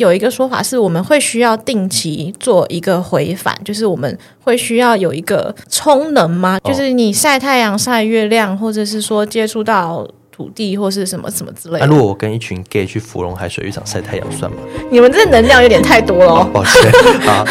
有一个说法是，我们会需要定期做一个回返，就是我们会需要有一个充能吗？哦、就是你晒太阳、晒月亮，或者是说接触到土地或是什么什么之类的。那、啊、如果我跟一群 gay 去芙蓉海水浴场晒太阳，算吗？你们这能量有点太多了、哦。抱歉啊。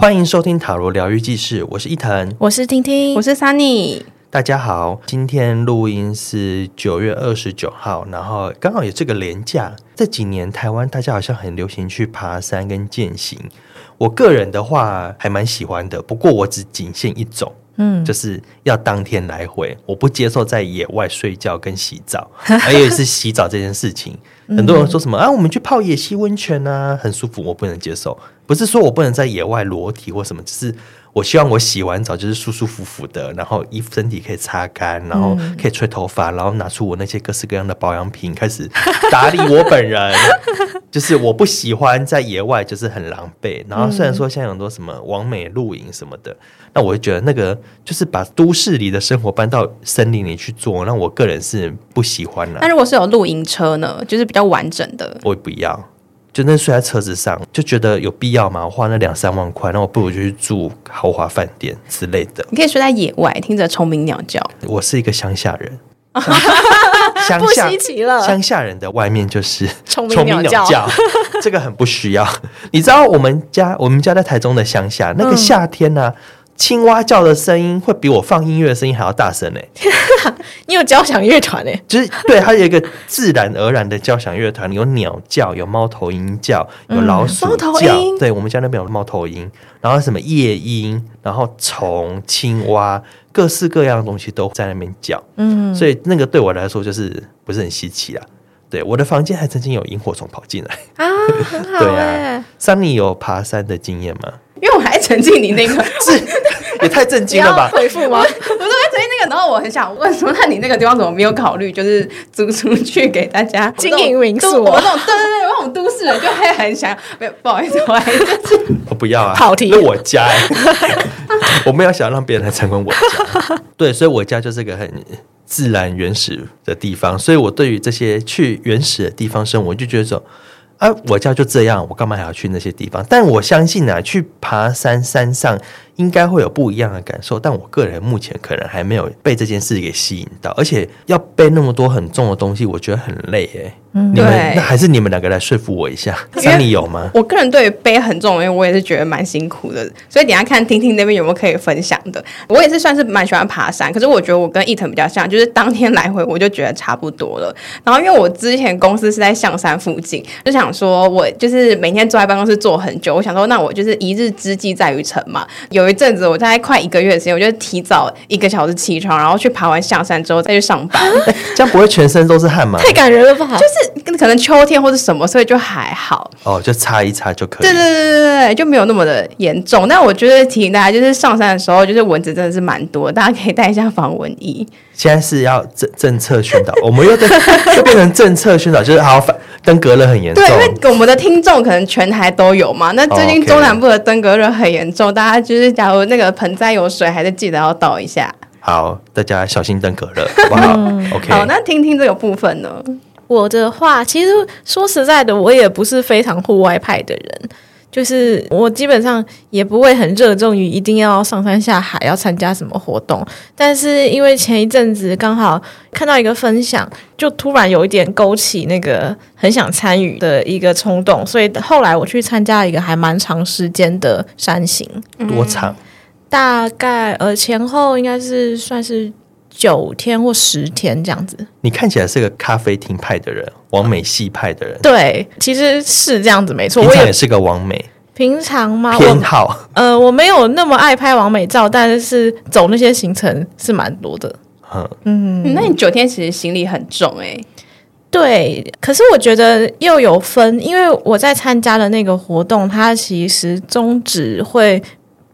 欢迎收听塔罗疗愈记事，我是伊藤，我是婷婷，我是 Sunny。大家好，今天录音是九月二十九号，然后刚好有这个连假。这几年台湾大家好像很流行去爬山跟健行，我个人的话还蛮喜欢的，不过我只仅限一种。嗯，就是要当天来回，我不接受在野外睡觉跟洗澡，还有是洗澡这件事情。很多人说什么啊，我们去泡野溪温泉啊，很舒服，我不能接受。不是说我不能在野外裸体或什么，只是。我希望我洗完澡就是舒舒服服的，然后衣服身体可以擦干，然后可以吹头发，然后拿出我那些各式各样的保养品开始打理我本人。就是我不喜欢在野外就是很狼狈。然后虽然说现在有很多什么网美露营什么的，那我就觉得那个就是把都市里的生活搬到森林里去做，那我个人是不喜欢的。那如果是有露营车呢？就是比较完整的，我也不要。就那睡在车子上，就觉得有必要吗？我花那两三万块，那我不如就去住豪华饭店之类的。你可以睡在野外，听着虫鸣鸟叫。我是一个乡下人，乡下不稀奇了。乡下人的外面就是虫鸣鸟叫，这个很不需要。你知道我们家，我们家在台中的乡下，那个夏天呢、啊？嗯青蛙叫的声音会比我放音乐的声音还要大声呢。你有交响乐团呢？就是对，它有一个自然而然的交响乐团，有鸟叫，有猫头鹰叫，有老鼠叫。嗯、对，我们家那边有猫头鹰，然后什么夜莺，然后虫、青蛙，各式各样的东西都在那边叫。嗯，所以那个对我来说就是不是很稀奇啊。对，我的房间还曾经有萤火虫跑进来啊，很好。对啊，Sunny 有爬山的经验吗？因为我还沉浸你那个 是也太震惊了吧？回复吗？我说在沉浸那个，然后我很想问说，那你那个地方怎么没有考虑，就是租出去给大家经营民宿？我这种对对对，我这种都市人就会很想，没有不好意思，我还是 我不要啊，跑题，那我家，我没有想让别人来参观我家，对，所以我家就是个很自然原始的地方，所以我对于这些去原始的地方生活，我就觉得说。啊，我家就这样，我干嘛还要去那些地方？但我相信啊，去爬山山上应该会有不一样的感受。但我个人目前可能还没有被这件事给吸引到，而且要背那么多很重的东西，我觉得很累诶。嗯，你们那还是你们两个来说服我一下，那你有吗？我个人对于背很重，因为我也是觉得蛮辛苦的，所以等一下看听听那边有没有可以分享的。我也是算是蛮喜欢爬山，可是我觉得我跟伊藤比较像，就是当天来回我就觉得差不多了。然后因为我之前公司是在象山附近，就想说我就是每天坐在办公室坐很久，我想说那我就是一日之计在于晨嘛。有一阵子我大概快一个月的时间，我就提早一个小时起床，然后去爬完象山之后再去上班。这样不会全身都是汗吗？太感人了吧！就是。可能秋天或者什么，所以就还好哦，就擦一擦就可以。对对对对对，就没有那么的严重。但我觉得提醒大家，就是上山的时候，就是蚊子真的是蛮多，大家可以带一下防蚊衣。现在是要政政策宣导，我们又 又变成政策宣导，就是好反登革热很严重。对，因为我们的听众可能全台都有嘛。那最近中南部的登革热很严重，大家就是假如那个盆栽有水，还是记得要倒一下。好，大家小心登革热，好不好？OK。好，那听听这个部分呢？我的话，其实说实在的，我也不是非常户外派的人，就是我基本上也不会很热衷于一定要上山下海，要参加什么活动。但是因为前一阵子刚好看到一个分享，就突然有一点勾起那个很想参与的一个冲动，所以后来我去参加了一个还蛮长时间的山行。多长？大概呃前后应该是算是。九天或十天这样子，你看起来是个咖啡厅派的人，完美系派的人。对，其实是这样子，没错。平常也是个完美。平常吗？偏好。呃，我没有那么爱拍完美照，但是走那些行程是蛮多的。嗯嗯，那你九天其实行李很重哎、欸。对，可是我觉得又有分，因为我在参加的那个活动，它其实宗旨会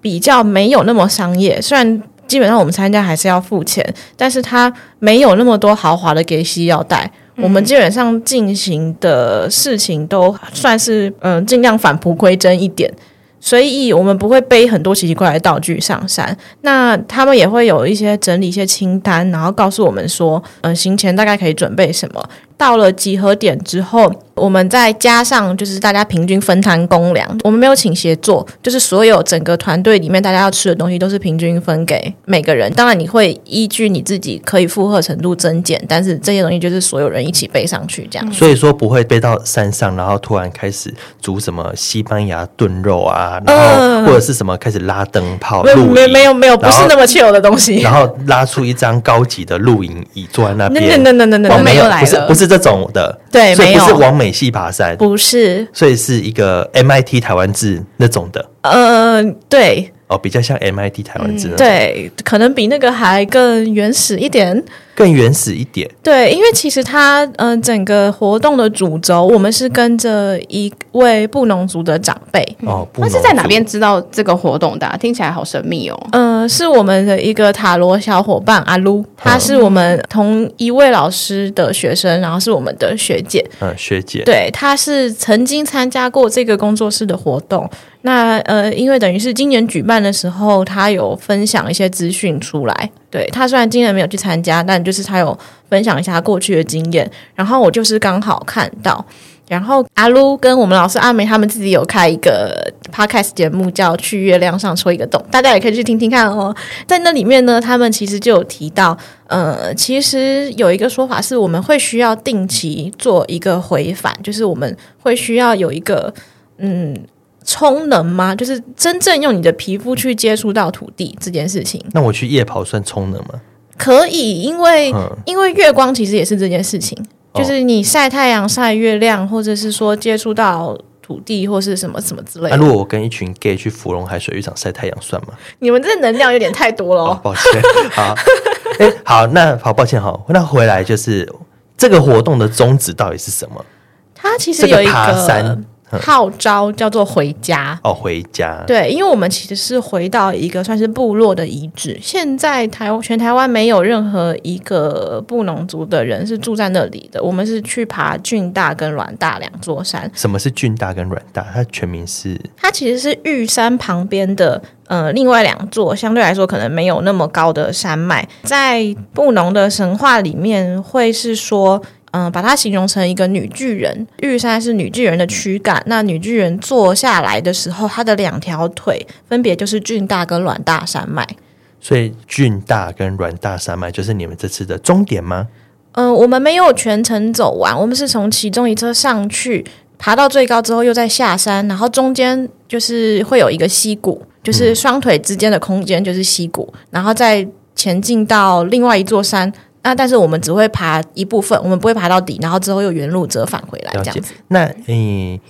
比较没有那么商业，虽然。基本上我们参加还是要付钱，但是它没有那么多豪华的给息要带。嗯、我们基本上进行的事情都算是嗯尽量返璞归真一点，所以我们不会背很多奇奇怪怪的道具上山。那他们也会有一些整理一些清单，然后告诉我们说，嗯、呃，行前大概可以准备什么。到了集合点之后，我们再加上就是大家平均分摊公粮。我们没有请协作，就是所有整个团队里面大家要吃的东西都是平均分给每个人。当然你会依据你自己可以负荷程度增减，但是这些东西就是所有人一起背上去这样。所以说不会背到山上，然后突然开始煮什么西班牙炖肉啊，然后或者是什么开始拉灯泡。没没没有没有，不是那么 chill 的东西。然后拉出一张高级的露营椅坐在那边。那那那那那那没有来了，不是不是这种的。对，所以不是往美系爬山，不是，所以是一个 MIT 台湾制那种的。呃，对。哦，比较像 MIT 台湾制、嗯，对，可能比那个还更原始一点，更原始一点。对，因为其实它，嗯、呃，整个活动的主轴，我们是跟着一位布农族的长辈。哦，那是在哪边知道这个活动的、啊？听起来好神秘哦。嗯、呃，是我们的一个塔罗小伙伴阿噜，他是我们同一位老师的学生，然后是我们的学姐。嗯，学姐。对，他是曾经参加过这个工作室的活动。那呃，因为等于是今年举办的时候，他有分享一些资讯出来。对，他虽然今年没有去参加，但就是他有分享一下过去的经验。然后我就是刚好看到，然后阿噜跟我们老师阿梅他们自己有开一个 podcast 节目，叫《去月亮上戳一个洞》，大家也可以去听听看哦。在那里面呢，他们其实就有提到，呃，其实有一个说法是，我们会需要定期做一个回返，就是我们会需要有一个嗯。充能吗？就是真正用你的皮肤去接触到土地这件事情。那我去夜跑算充能吗？可以，因为、嗯、因为月光其实也是这件事情，哦、就是你晒太阳、晒月亮，或者是说接触到土地或是什么什么之类的。那、啊、如果我跟一群 gay 去芙蓉海水浴场晒太阳算吗？你们这能量有点太多了、哦哦。抱歉，好，哎，好，那好，抱歉，好，那回来就是这个活动的宗旨到底是什么？它其实有一个。爬山号召叫做回家哦，回家。对，因为我们其实是回到一个算是部落的遗址。现在台全台湾没有任何一个布农族的人是住在那里的。我们是去爬俊大跟软大两座山。什么是俊大跟软大？它全名是？它其实是玉山旁边的呃另外两座，相对来说可能没有那么高的山脉。在布农的神话里面，会是说。嗯，把它形容成一个女巨人，玉山是女巨人的躯干。那女巨人坐下来的时候，她的两条腿分别就是俊大跟软大山脉。所以俊大跟软大山脉就是你们这次的终点吗？嗯，我们没有全程走完，我们是从其中一侧上去，爬到最高之后又再下山，然后中间就是会有一个溪谷，就是双腿之间的空间就是溪谷，嗯、然后再前进到另外一座山。那但是我们只会爬一部分，我们不会爬到底，然后之后又原路折返回来这样子。那你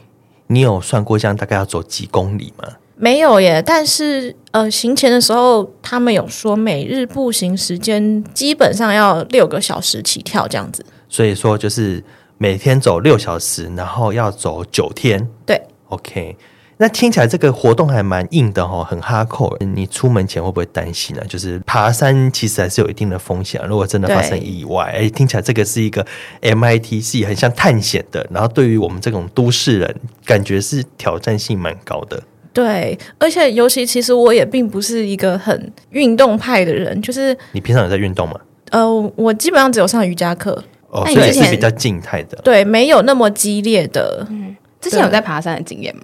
你有算过这样大概要走几公里吗？没有耶，但是呃，行前的时候他们有说每日步行时间基本上要六个小时起跳这样子。所以说就是每天走六小时，然后要走九天。对，OK。那听起来这个活动还蛮硬的哈，很哈扣。你出门前会不会担心呢？就是爬山其实还是有一定的风险，如果真的发生意外，哎，听起来这个是一个 MIT 系很像探险的，然后对于我们这种都市人，感觉是挑战性蛮高的。对，而且尤其其实我也并不是一个很运动派的人，就是你平常有在运动吗？呃，我基本上只有上瑜伽课，哦，所以是比较静态的，对，没有那么激烈的。嗯，之前有在爬山的经验吗？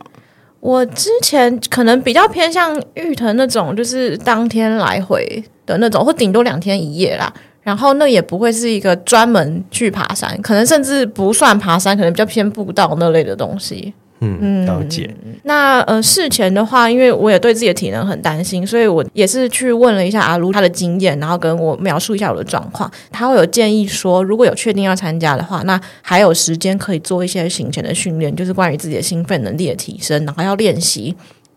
我之前可能比较偏向玉藤那种，就是当天来回的那种，或顶多两天一夜啦。然后那也不会是一个专门去爬山，可能甚至不算爬山，可能比较偏步道那类的东西。嗯，了解。那呃，事前的话，因为我也对自己的体能很担心，所以我也是去问了一下阿卢他的经验，然后跟我描述一下我的状况。他会有建议说，如果有确定要参加的话，那还有时间可以做一些行前的训练，就是关于自己的兴奋能力的提升，然后要练习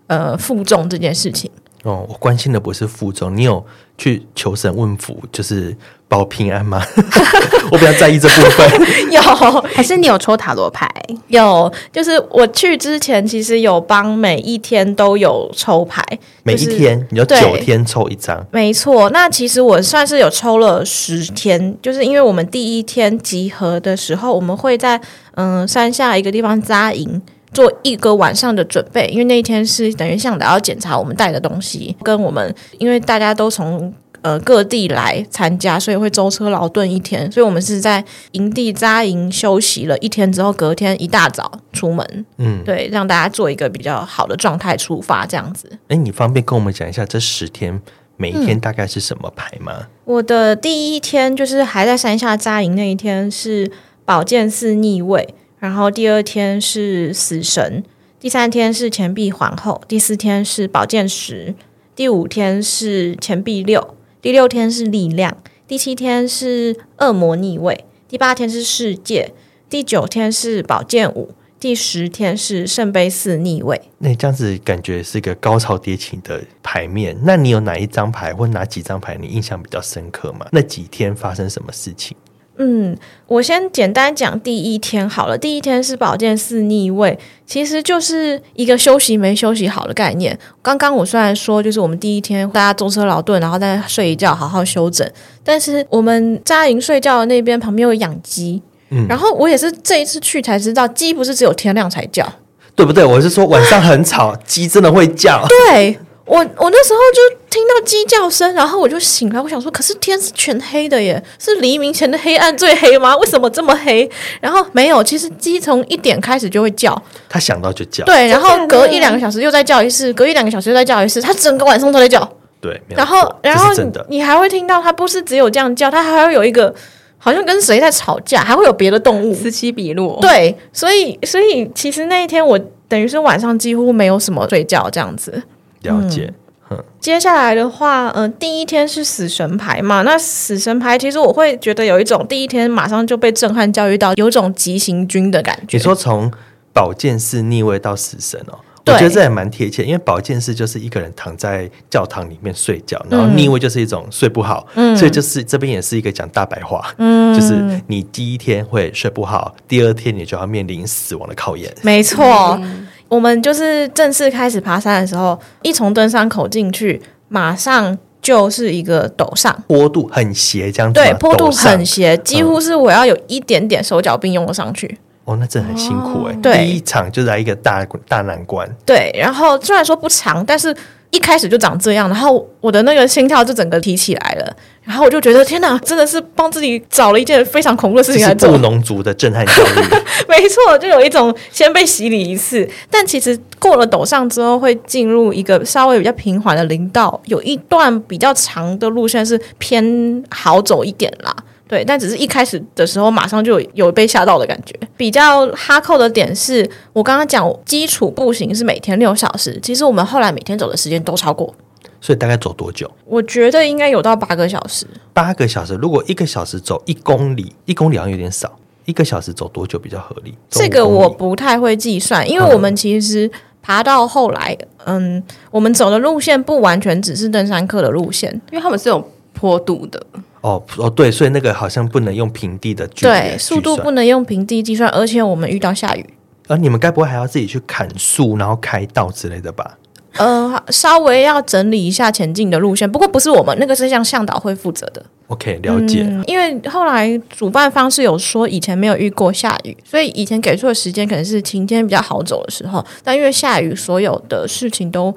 呃负重这件事情。哦，我关心的不是负重，你有去求神问福，就是保平安吗？我比较在意这部分。有，还是你有抽塔罗牌？有，就是我去之前，其实有帮每一天都有抽牌，每一天、就是、你有九天抽一张。没错，那其实我算是有抽了十天，就是因为我们第一天集合的时候，我们会在嗯山下一个地方扎营。做一个晚上的准备，因为那一天是等于向导要检查我们带的东西，跟我们因为大家都从呃各地来参加，所以会舟车劳顿一天，所以我们是在营地扎营休息了一天之后，隔天一大早出门，嗯，对，让大家做一个比较好的状态出发，这样子。哎，你方便跟我们讲一下这十天每一天大概是什么牌吗？嗯，我的第一天就是还在山下扎营那一天是宝剑四逆位。然后第二天是死神，第三天是钱币皇后，第四天是宝剑十，第五天是钱币六，第六天是力量，第七天是恶魔逆位，第八天是世界，第九天是宝剑五，第十天是圣杯四逆位。那这样子感觉是一个高潮迭起的牌面。那你有哪一张牌或哪几张牌你印象比较深刻吗？那几天发生什么事情？嗯，我先简单讲第一天好了。第一天是宝剑四逆位，其实就是一个休息没休息好的概念。刚刚我虽然说就是我们第一天大家舟车劳顿，然后再睡一觉，好好休整。但是我们扎营睡觉的那边旁边有养鸡，嗯，然后我也是这一次去才知道，鸡不是只有天亮才叫，对不对？我是说晚上很吵，鸡真的会叫，对。我我那时候就听到鸡叫声，然后我就醒了。我想说，可是天是全黑的耶，是黎明前的黑暗最黑吗？为什么这么黑？然后没有，其实鸡从一点开始就会叫，它想到就叫。对，然后隔一两个小时又再叫一次，隔一两个小时又再叫一次，它整个晚上都在叫。对，然后然后你还会听到它不是只有这样叫，它还会有一个好像跟谁在吵架，还会有别的动物此起彼落。对，所以所以其实那一天我等于是晚上几乎没有什么睡觉这样子。了解，嗯，接下来的话，嗯、呃，第一天是死神牌嘛，那死神牌其实我会觉得有一种第一天马上就被震撼教育到，有种急行军的感觉。你说从宝剑四逆位到死神哦，我觉得这也蛮贴切，因为宝剑四就是一个人躺在教堂里面睡觉，然后逆位就是一种睡不好，嗯，所以就是这边也是一个讲大白话，嗯，就是你第一天会睡不好，第二天你就要面临死亡的考验，没错。嗯我们就是正式开始爬山的时候，一从登山口进去，马上就是一个陡上，坡度很斜，这样子。对，坡度很斜，几乎是我要有一点点手脚并用的上去。嗯。哦，那真的很辛苦哎。对，第一场就来一个大大难关。对，然后虽然说不长，但是。一开始就长这样，然后我的那个心跳就整个提起来了，然后我就觉得天哪，真的是帮自己找了一件非常恐怖的事情来做。布农族的震撼教育，没错，就有一种先被洗礼一次，但其实过了陡上之后，会进入一个稍微比较平缓的林道，有一段比较长的路线是偏好走一点啦。对，但只是一开始的时候，马上就有，有被吓到的感觉。比较哈扣的点是，我刚刚讲基础步行是每天六小时，其实我们后来每天走的时间都超过。所以大概走多久？我觉得应该有到八个小时。八个小时，如果一个小时走一公里，一公里好像有点少。一个小时走多久比较合理？这个我不太会计算，因为我们其实爬到后来，嗯，我们走的路线不完全只是登山客的路线，因为他们是有坡度的。哦哦对，所以那个好像不能用平地的距离，对，速度不能用平地计算，而且我们遇到下雨，而、呃、你们该不会还要自己去砍树，然后开道之类的吧？呃，稍微要整理一下前进的路线，不过不是我们那个是向向导会负责的。OK，了解、嗯。因为后来主办方是有说以前没有遇过下雨，所以以前给出的时间可能是晴天比较好走的时候，但因为下雨，所有的事情都。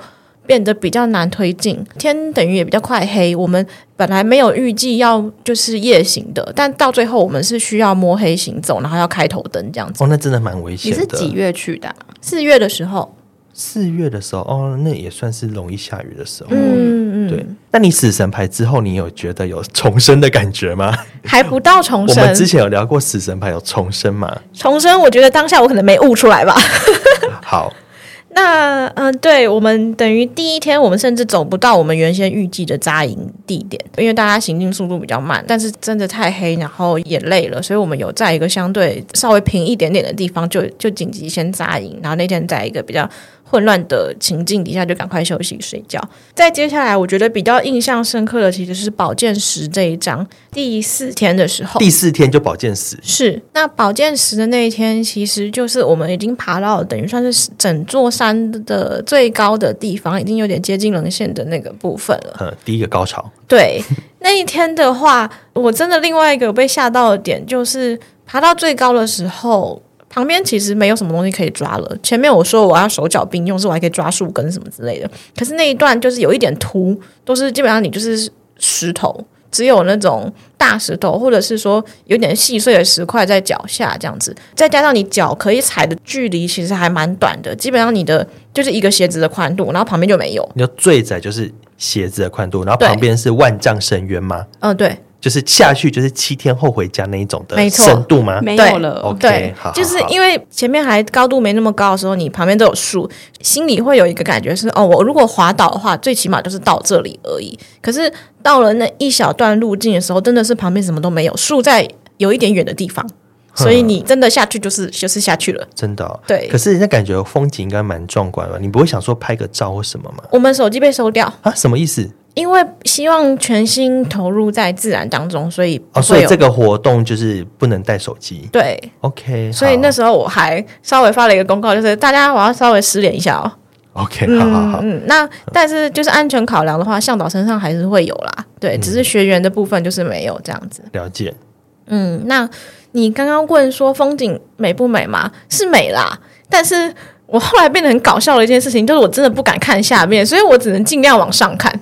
变得比较难推进，天等于也比较快黑。我们本来没有预计要就是夜行的，但到最后我们是需要摸黑行走，然后要开头灯这样子。哦，那真的蛮危险的。你是几月去的啊？四月的时候。四月的时候，哦，那也算是容易下雨的时候。嗯嗯，对。那你死神牌之后，你有觉得有重生的感觉吗？还不到重生。我们之前有聊过死神牌有重生吗？重生，我觉得当下我可能没悟出来吧。好。那嗯、对，我们等于第一天，我们甚至走不到我们原先预计的扎营地点，因为大家行进速度比较慢，但是真的太黑，然后也累了，所以我们有在一个相对稍微平一点点的地方，就就紧急先扎营，然后那天在一个比较。混乱的情境底下，就赶快休息睡觉。再接下来，我觉得比较印象深刻的其实是宝剑十这一章。第四天的时候，第四天就宝剑十。是那宝剑十的那一天，其实就是我们已经爬到等于算是整座山的最高的地方，已经有点接近棱线的那个部分了。嗯，第一个高潮。对，那一天的话，我真的另外一个被吓到的点就是爬到最高的时候。旁边其实没有什么东西可以抓了。前面我说我要手脚并用，是我还可以抓树根什么之类的。可是那一段就是有一点凸，都是基本上你就是石头，只有那种大石头，或者是说有点细碎的石块在脚下这样子。再加上你脚可以踩的距离其实还蛮短的，基本上你的就是一个鞋子的宽度，然后旁边就没有。你要最窄就是鞋子的宽度，然后旁边是万丈深渊吗？嗯，对。就是下去就是七天后回家那一种的深度吗？没有了。OK，对，好，就是因为前面还高度没那么高的时候，你旁边都有树，心里会有一个感觉是哦，我如果滑倒的话，最起码就是到这里而已。可是到了那一小段路径的时候，真的是旁边什么都没有，树在有一点远的地方，所以你真的下去就是就是下去了，真的、哦。对，可是人家感觉风景应该蛮壮观吧，你不会想说拍个照或什么吗？我们手机被收掉啊？什么意思？因为希望全心投入在自然当中，所以哦，所以这个活动就是不能带手机。对，OK。所以那时候我还稍微发了一个公告，就是大家我要稍微失联一下哦。OK，好好好。嗯，那但是就是安全考量的话，向导身上还是会有啦。对，只是学员的部分就是没有这样子。嗯、了解。嗯，那你刚刚问说风景美不美吗？是美啦，但是我后来变得很搞笑的一件事情，就是我真的不敢看下面，所以我只能尽量往上看。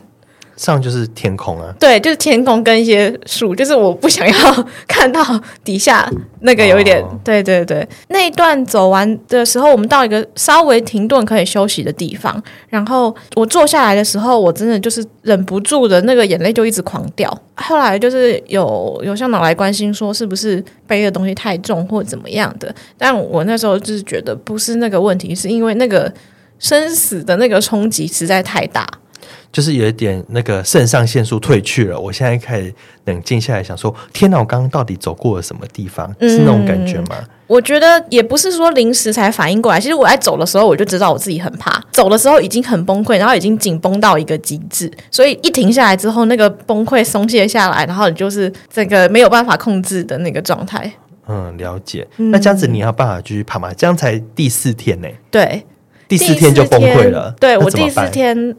上就是天空啊，对，就是天空跟一些树，就是我不想要看到底下那个有一点，哦、对对对。那一段走完的时候，我们到一个稍微停顿可以休息的地方，然后我坐下来的时候，我真的就是忍不住的那个眼泪就一直狂掉。后来就是有有向导来关心说是不是背的东西太重或怎么样的，但我那时候就是觉得不是那个问题，是因为那个生死的那个冲击实在太大。就是有一点那个肾上腺素退去了，我现在开始冷静下来，想说：天哪，我刚刚到底走过了什么地方？是那种感觉吗？嗯，我觉得也不是说临时才反应过来，其实我在走的时候我就知道我自己很怕，走的时候已经很崩溃，然后已经紧绷到一个极致，所以一停下来之后，那个崩溃松懈下来，然后你就是这个没有办法控制的那个状态。嗯，了解。那这样子你要办法继续爬吗？这样才第四天呢？对，第四天就崩溃了。对，我第四天。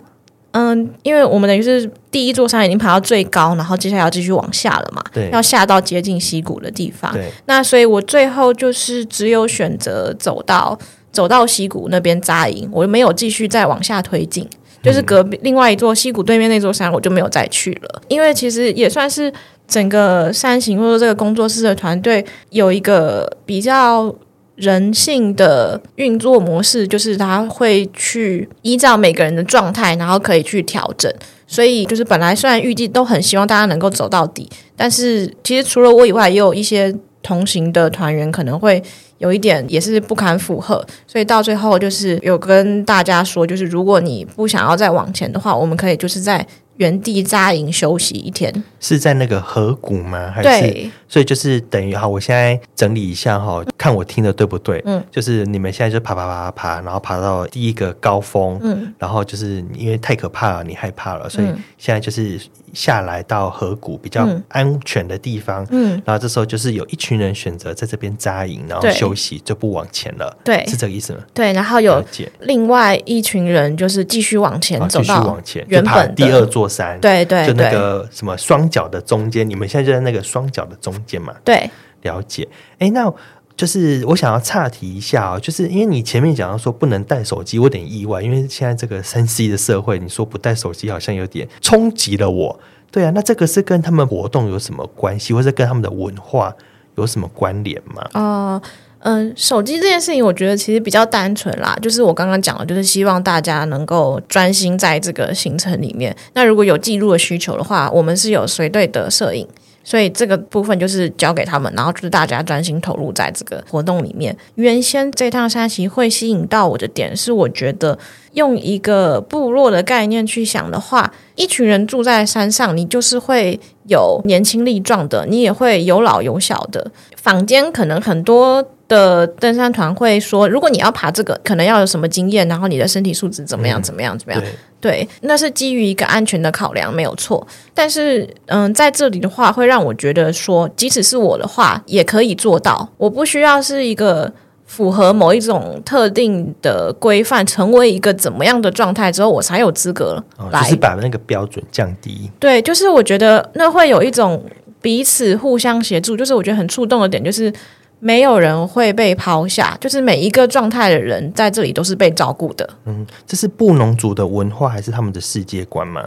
嗯，因为我们等于是第一座山已经爬到最高，然后接下来要继续往下了嘛，对，要下到接近溪谷的地方。对，那所以我最后就是只有选择走到走到溪谷那边扎营，我没有继续再往下推进，就是隔壁另外一座溪谷对面那座山，我就没有再去了。因为其实也算是整个山行或者这个工作室的团队有一个比较。人性的运作模式就是他会去依照每个人的状态，然后可以去调整。所以就是本来虽然预计都很希望大家能够走到底，但是其实除了我以外，也有一些同行的团员可能会有一点也是不堪负荷。所以到最后就是有跟大家说，就是如果你不想要再往前的话，我们可以就是在。原地扎营休息一天，是在那个河谷吗？还是对，所以就是等于哈，我现在整理一下哈，看我听的对不对？嗯，就是你们现在就爬爬爬爬爬，然后爬到第一个高峰，嗯，然后就是因为太可怕了，你害怕了，所以现在就是。下来到河谷比较安全的地方，嗯，然后这时候就是有一群人选择在这边扎营，然后休息，就不往前了，对，是这个意思吗？对，然后有另外一群人就是继续往前走继续往前，原本第二座山，对对，就那个什么双脚的中间，你们现在就在那个双脚的中间嘛？对，了解。哎，那。就是我想要岔题一下哦，就是因为你前面讲到说不能带手机，我有点意外，因为现在这个三 C 的社会，你说不带手机好像有点冲击了我。对啊，那这个是跟他们活动有什么关系，或者跟他们的文化有什么关联吗？啊，嗯，手机这件事情，我觉得其实比较单纯啦，就是我刚刚讲的，就是希望大家能够专心在这个行程里面。那如果有记录的需求的话，我们是有随队的摄影。所以这个部分就是交给他们，然后就是大家专心投入在这个活动里面。原先这趟山崎会吸引到我的点是，我觉得用一个部落的概念去想的话，一群人住在山上，你就是会有年轻力壮的，你也会有老有小的。坊间可能很多。的登山团会说，如果你要爬这个，可能要有什么经验，然后你的身体素质怎么样，怎么样，怎么样？对，那是基于一个安全的考量，没有错。但是，嗯，在这里的话，会让我觉得说，即使是我的话，也可以做到。我不需要是一个符合某一种特定的规范，成为一个怎么样的状态之后，我才有资格来，就是把那个标准降低。对，就是我觉得那会有一种彼此互相协助，就是我觉得很触动的点，就是。没有人会被抛下，就是每一个状态的人在这里都是被照顾的。嗯，这是布农族的文化还是他们的世界观吗？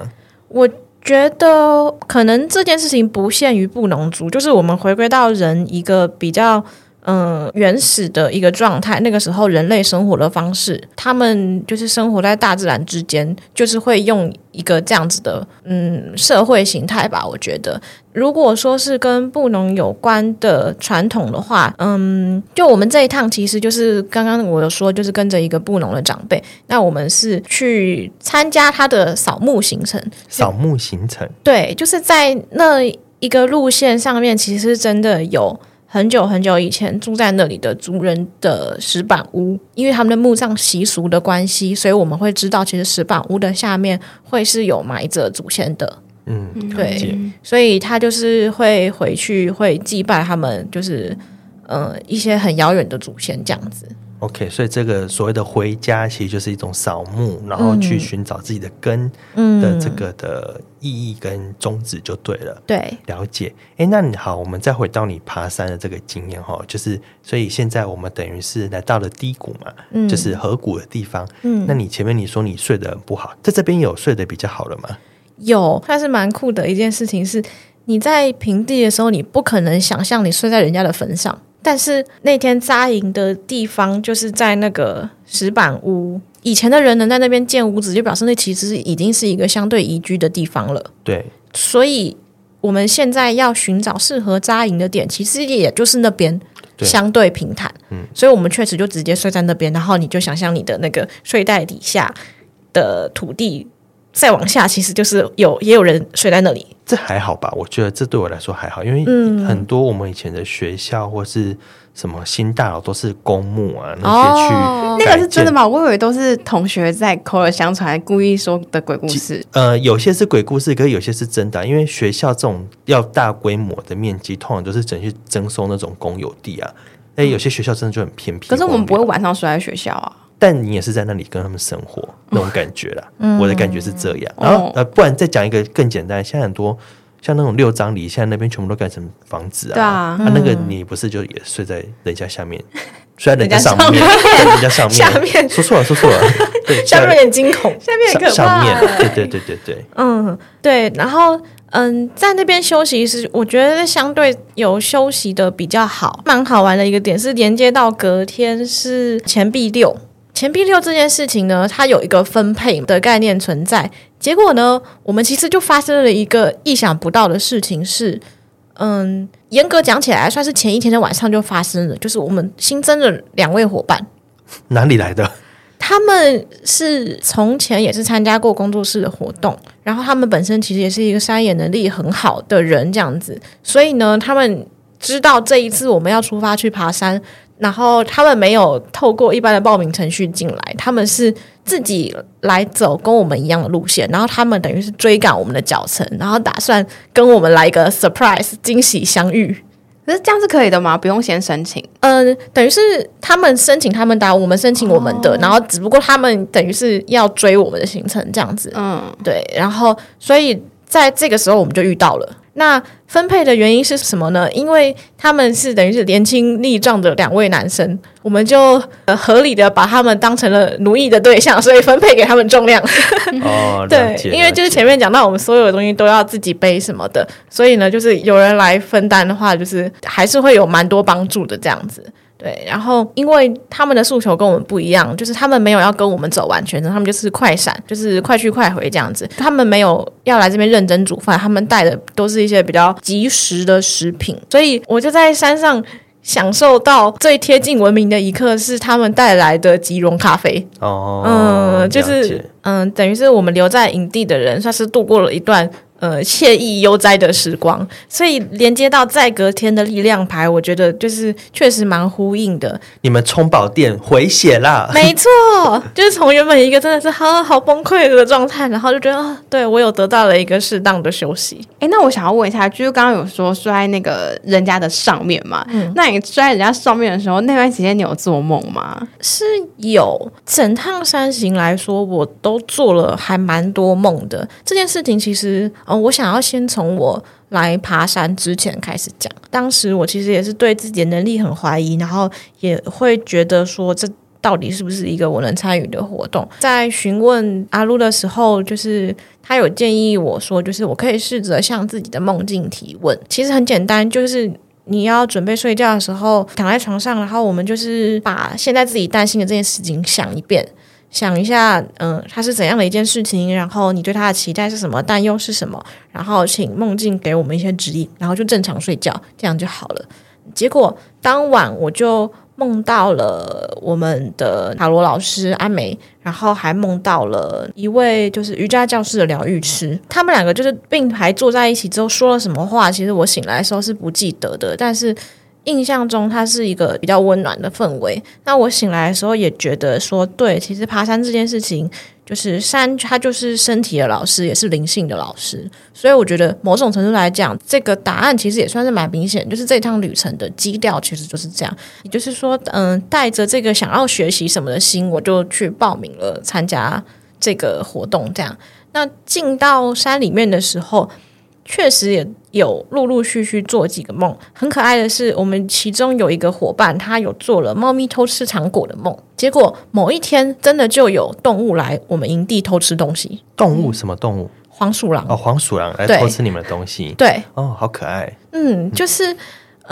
我觉得可能这件事情不限于布农族，就是我们回归到人一个比较。嗯，原始的一个状态，那个时候人类生活的方式，他们就是生活在大自然之间，就是会用一个这样子的嗯社会形态吧。我觉得，如果说是跟布农有关的传统的话，嗯，就我们这一趟其实就是刚刚我有说，就是跟着一个布农的长辈，那我们是去参加他的扫墓行程。扫墓行程，对，就是在那一个路线上面，其实真的有。很久很久以前住在那里的族人的石板屋，因为他们的墓葬习俗的关系，所以我们会知道，其实石板屋的下面会是有埋着祖先的。嗯，对，所以他就是会回去会祭拜他们，就是呃一些很遥远的祖先这样子。OK，所以这个所谓的回家，其实就是一种扫墓，然后去寻找自己的根的这个的意义跟宗旨就对了。对、嗯，了解。哎，那你好，我们再回到你爬山的这个经验哈，就是所以现在我们等于是来到了低谷嘛，嗯、就是河谷的地方。嗯，那你前面你说你睡得很不好，在这边有睡得比较好了吗？有，它是蛮酷的一件事情是，你在平地的时候，你不可能想象你睡在人家的坟上。但是那天扎营的地方就是在那个石板屋，以前的人能在那边建屋子，就表示那其实已经是一个相对宜居的地方了。对，所以我们现在要寻找适合扎营的点，其实也就是那边相对平坦。嗯，所以我们确实就直接睡在那边，然后你就想象你的那个睡袋底下的土地。再往下，其实就是有也有人睡在那里。这还好吧？我觉得这对我来说还好，因为很多我们以前的学校或是什么新大楼都是公墓啊，那些去、哦、那个是真的吗？我以为都是同学在口耳相传，故意说的鬼故事。呃，有些是鬼故事，可是有些是真的、啊。因为学校这种要大规模的面积，通常都是整去征收那种公有地啊。哎，有些学校真的就很偏僻。可是我们不会晚上睡在学校啊。但你也是在那里跟他们生活那种感觉啦，嗯、我的感觉是这样。然后呃，不然再讲一个更简单，现在很多像那种六张犁，现在那边全部都改成房子啊。对啊，啊，那个你不是就也睡在人家下面，睡在人家上面，在人家上面，下面说错了，说错了，对，下面有点惊恐，下面很可怕。上面，对对对对对，嗯，对。然后嗯，在那边休息是我觉得相对有休息的比较好，蛮好玩的一个点是连接到隔天是前壁六。前壁六这件事情呢，它有一个分配的概念存在。结果呢，我们其实就发生了一个意想不到的事情，是，嗯，严格讲起来，算是前一天的晚上就发生了，就是我们新增了两位伙伴。哪里来的？他们是从前也是参加过工作室的活动，然后他们本身其实也是一个山野能力很好的人，这样子。所以呢，他们知道这一次我们要出发去爬山。然后他们没有透过一般的报名程序进来，他们是自己来走跟我们一样的路线，然后他们等于是追赶我们的脚程，然后打算跟我们来一个 surprise 惊喜相遇。可是这样是可以的吗？不用先申请？嗯，等于是他们申请他们的，我们申请我们的，哦、然后只不过他们等于是要追我们的行程这样子。嗯，对，然后所以在这个时候我们就遇到了。那分配的原因是什么呢？因为他们是等于是年轻力壮的两位男生，我们就合理的把他们当成了奴役的对象，所以分配给他们重量。哦，对，因为就是前面讲到我们所有的东西都要自己背什么的，所以呢，就是有人来分担的话，就是还是会有蛮多帮助的这样子。对，然后因为他们的诉求跟我们不一样，就是他们没有要跟我们走完全程，他们就是快闪，就是快去快回这样子。他们没有要来这边认真煮饭，他们带的都是一些比较即时的食品。所以我就在山上享受到最贴近文明的一刻，是他们带来的即溶咖啡。哦，嗯，就是嗯，等于是我们留在营地的人，算是度过了一段。呃，惬意悠哉的时光，所以连接到在隔天的力量牌，我觉得就是确实蛮呼应的。你们充饱电回血啦？没错，就是从原本一个真的是好好崩溃的状态，然后就觉得啊，对我有得到了一个适当的休息。哎，那我想要问一下，就是刚刚有说摔那个人家的上面嘛？嗯，那你摔人家上面的时候，那段时间你有做梦吗？是有，整趟山行来说，我都做了还蛮多梦的。这件事情其实。呃，我想要先从我来爬山之前开始讲。当时我其实也是对自己的能力很怀疑，然后也会觉得说这。到底是不是一个我能参与的活动？在询问阿噜的时候，就是他有建议我说，就是我可以试着向自己的梦境提问。其实很简单，就是你要准备睡觉的时候，躺在床上，然后我们就是把现在自己担心的这件事情想一遍，想一下，嗯、呃，它是怎样的一件事情，然后你对它的期待是什么，担忧是什么，然后请梦境给我们一些指引，然后就正常睡觉，这样就好了。结果当晚我就。梦到了我们的塔罗老师阿梅，然后还梦到了一位就是瑜伽教室的疗愈师，他们两个就是并排坐在一起之后说了什么话，其实我醒来的时候是不记得的，但是印象中它是一个比较温暖的氛围。那我醒来的时候也觉得说，对，其实爬山这件事情。就是山，它就是身体的老师，也是灵性的老师，所以我觉得某种程度来讲，这个答案其实也算是蛮明显，就是这趟旅程的基调其实就是这样。也就是说，嗯，带着这个想要学习什么的心，我就去报名了参加这个活动。这样，那进到山里面的时候。确实也有陆陆续续做几个梦，很可爱的是，我们其中有一个伙伴，他有做了猫咪偷吃糖果的梦。结果某一天，真的就有动物来我们营地偷吃东西。动物什么动物？黄鼠狼哦，黄鼠狼来偷吃你们的东西。对，哦，好可爱。嗯，就是。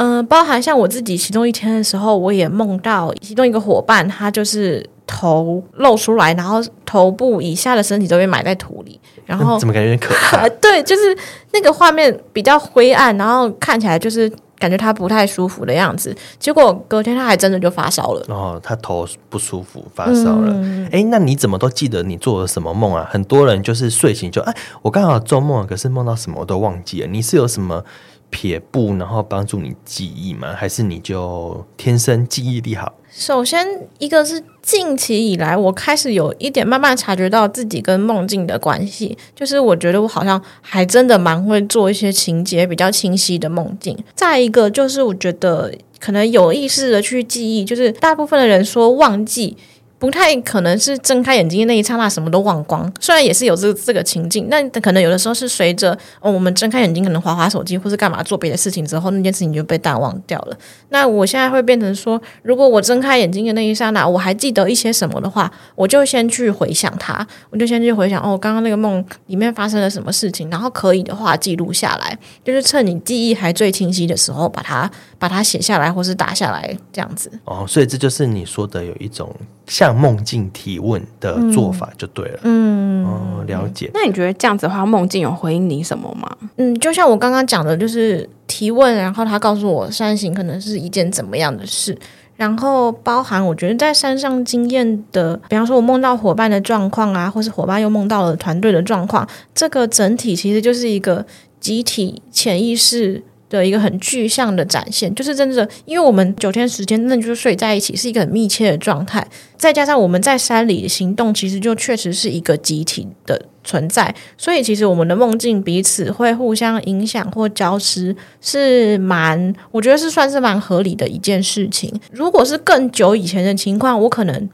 嗯、呃，包含像我自己，其中一天的时候，我也梦到其中一个伙伴，他就是头露出来，然后头部以下的身体都被埋在土里，然后、嗯、怎么感觉有点可怕？对，就是那个画面比较灰暗，然后看起来就是感觉他不太舒服的样子。结果隔天他还真的就发烧了。哦，他头不舒服，发烧了。哎、嗯，那你怎么都记得你做了什么梦啊？很多人就是睡醒就哎，我刚好做梦，可是梦到什么我都忘记了。你是有什么？撇步，然后帮助你记忆吗？还是你就天生记忆力好？首先，一个是近期以来，我开始有一点慢慢察觉到自己跟梦境的关系，就是我觉得我好像还真的蛮会做一些情节比较清晰的梦境。再一个就是，我觉得可能有意识的去记忆，就是大部分的人说忘记。不太可能是睁开眼睛的那一刹那什么都忘光，虽然也是有这这个情境，但可能有的时候是随着我们睁开眼睛可能滑滑手机或是干嘛做别的事情之后，那件事情就被淡忘掉了。那我现在会变成说，如果我睁开眼睛的那一刹那我还记得一些什么的话，我就先去回想它，我就先去回想哦刚刚那个梦里面发生了什么事情，然后可以的话记录下来，就是趁你记忆还最清晰的时候把它把它写下来或是打下来这样子。哦，所以这就是你说的有一种像。向梦境提问的做法就对了。嗯，哦，了解。那你觉得这样子的话，梦境有回应你什么吗？嗯，就像我刚刚讲的，就是提问，然后他告诉我山行可能是一件怎么样的事，然后包含我觉得在山上经验的，比方说我梦到伙伴的状况啊，或是伙伴又梦到了团队的状况，这个整体其实就是一个集体潜意识。的一个很具象的展现，就是真的，因为我们九天时间，那就是睡在一起，是一个很密切的状态。再加上我们在山里行动，其实就确实是一个集体的存在，所以其实我们的梦境彼此会互相影响或交织，是蛮，我觉得是算是蛮合理的一件事情。如果是更久以前的情况，我可能。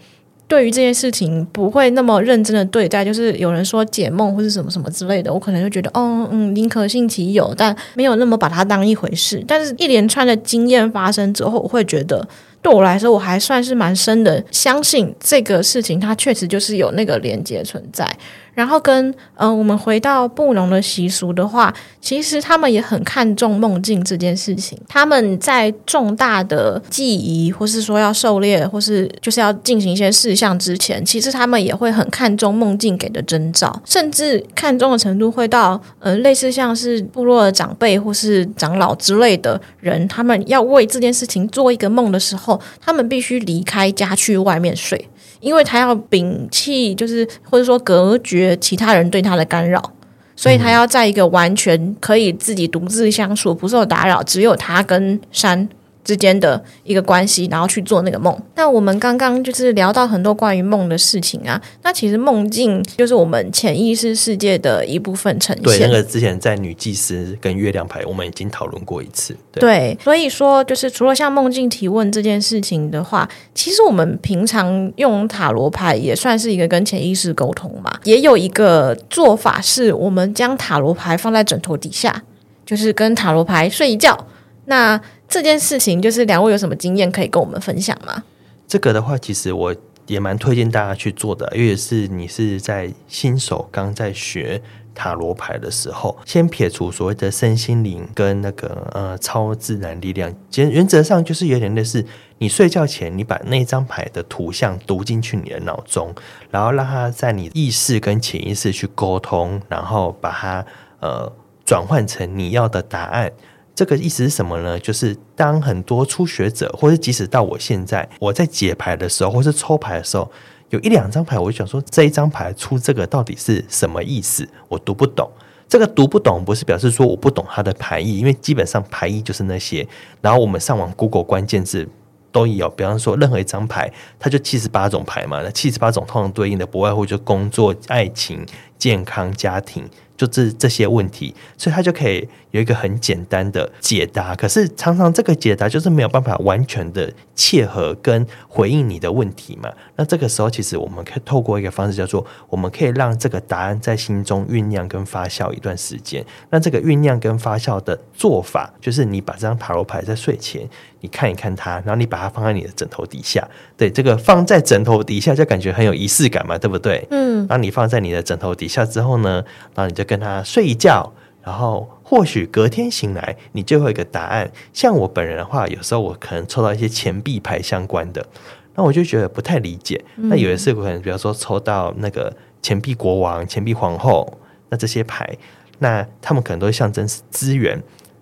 对于这件事情不会那么认真的对待，就是有人说解梦或是什么什么之类的，我可能就觉得，哦，嗯，宁可信其有，但没有那么把它当一回事。但是，一连串的经验发生之后，我会觉得，对我来说，我还算是蛮深的相信这个事情，它确实就是有那个连接存在。然后跟嗯、呃，我们回到布农的习俗的话，其实他们也很看重梦境这件事情。他们在重大的祭仪，或是说要狩猎，或是就是要进行一些事项之前，其实他们也会很看重梦境给的征兆，甚至看重的程度会到嗯、呃，类似像是部落的长辈或是长老之类的人，他们要为这件事情做一个梦的时候，他们必须离开家去外面睡。因为他要摒弃，就是或者说隔绝其他人对他的干扰，所以他要在一个完全可以自己独自相处、不受打扰，只有他跟山之间的一个关系，然后去做那个梦。那我们刚刚就是聊到很多关于梦的事情啊。那其实梦境就是我们潜意识世界的一部分呈现。对，那个之前在女祭司跟月亮牌，我们已经讨论过一次。对，对，所以说就是除了像梦境提问这件事情的话，其实我们平常用塔罗牌也算是一个跟潜意识沟通嘛。也有一个做法是，我们将塔罗牌放在枕头底下，就是跟塔罗牌睡一觉。那这件事情就是两位有什么经验可以跟我们分享吗？这个的话，其实我也蛮推荐大家去做的，因为是你是在新手刚在学塔罗牌的时候，先撇除所谓的身心灵跟那个呃超自然力量，原原则上就是有点类似，你睡觉前你把那张牌的图像读进去你的脑中，然后让它在你意识跟潜意识去沟通，然后把它呃转换成你要的答案。这个意思是什么呢？就是当很多初学者，或是即使到我现在，我在解牌的时候，或是抽牌的时候，有一两张牌，我就想说，这一张牌出这个到底是什么意思？我读不懂。这个读不懂不是表示说我不懂它的牌意，因为基本上牌意就是那些。然后我们上网 Google 关键字都有，比方说任何一张牌，它就七十八种牌嘛，那七十八种通常对应的不外乎就工作、爱情、健康、家庭。就这这些问题，所以他就可以有一个很简单的解答。可是常常这个解答就是没有办法完全的切合跟回应你的问题嘛。那这个时候，其实我们可以透过一个方式，叫做我们可以让这个答案在心中酝酿跟发酵一段时间。那这个酝酿跟发酵的做法，就是你把这张塔罗牌在睡前你看一看它，然后你把它放在你的枕头底下。对，这个放在枕头底下就感觉很有仪式感嘛，对不对？嗯。然后你放在你的枕头底下之后呢，然后你就跟他睡一觉，然后或许隔天醒来，你就会有一个答案。像我本人的话，有时候我可能抽到一些钱币牌相关的，那我就觉得不太理解。那有的是可能，比方说抽到那个钱币国王、钱币皇后，那这些牌，那他们可能都象征是资源，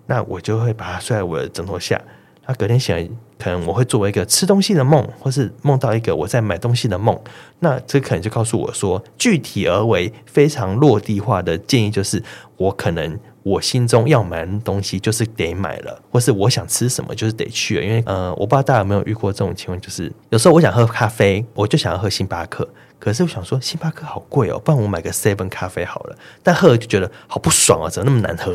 那我就会把它睡在我的枕头下。那隔天醒来，可能我会作为一个吃东西的梦，或是梦到一个我在买东西的梦。那这可能就告诉我说，具体而为非常落地化的建议就是，我可能我心中要买的东西就是得买了，或是我想吃什么就是得去。因为呃，我不知道大家有没有遇过这种情况，就是有时候我想喝咖啡，我就想要喝星巴克，可是我想说星巴克好贵哦，不然我买个 seven 咖啡好了。但喝了就觉得好不爽啊，怎么那么难喝？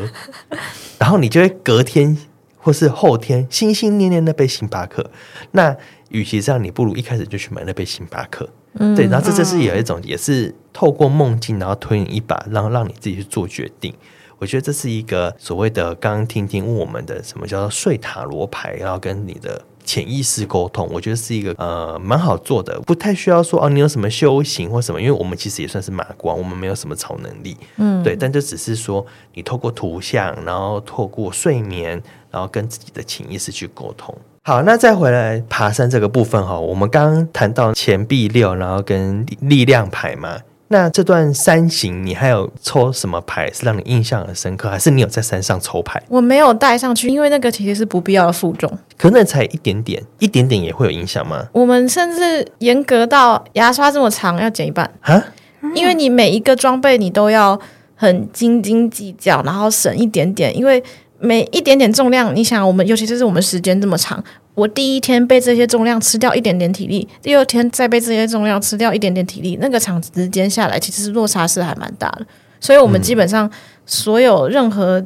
然后你就会隔天。或是后天心心念念那杯星巴克，那与其这样，你不如一开始就去买那杯星巴克。嗯，对，然后这这是有一种，也是透过梦境，然后推你一把，然后让你自己去做决定。我觉得这是一个所谓的刚刚听听问我们的什么叫做睡塔罗牌，然后跟你的。潜意识沟通，我觉得是一个呃蛮好做的，不太需要说哦，你有什么修行或什么，因为我们其实也算是马光，我们没有什么超能力，嗯，对，但就只是说你透过图像，然后透过睡眠，然后跟自己的潜意识去沟通。好，那再回来爬山这个部分哈，我们刚刚谈到钱币六，然后跟力量牌嘛。那这段山行，你还有抽什么牌是让你印象很深刻？还是你有在山上抽牌？我没有带上去，因为那个其实是不必要的负重。可能才一点点，一点点也会有影响吗？我们甚至严格到牙刷这么长要剪一半啊！因为你每一个装备你都要很斤斤计较，然后省一点点，因为每一点点重量，你想我们尤其是我们时间这么长。我第一天被这些重量吃掉一点点体力，第二天再被这些重量吃掉一点点体力，那个长时间下来，其实落差是还蛮大的。所以，我们基本上所有任何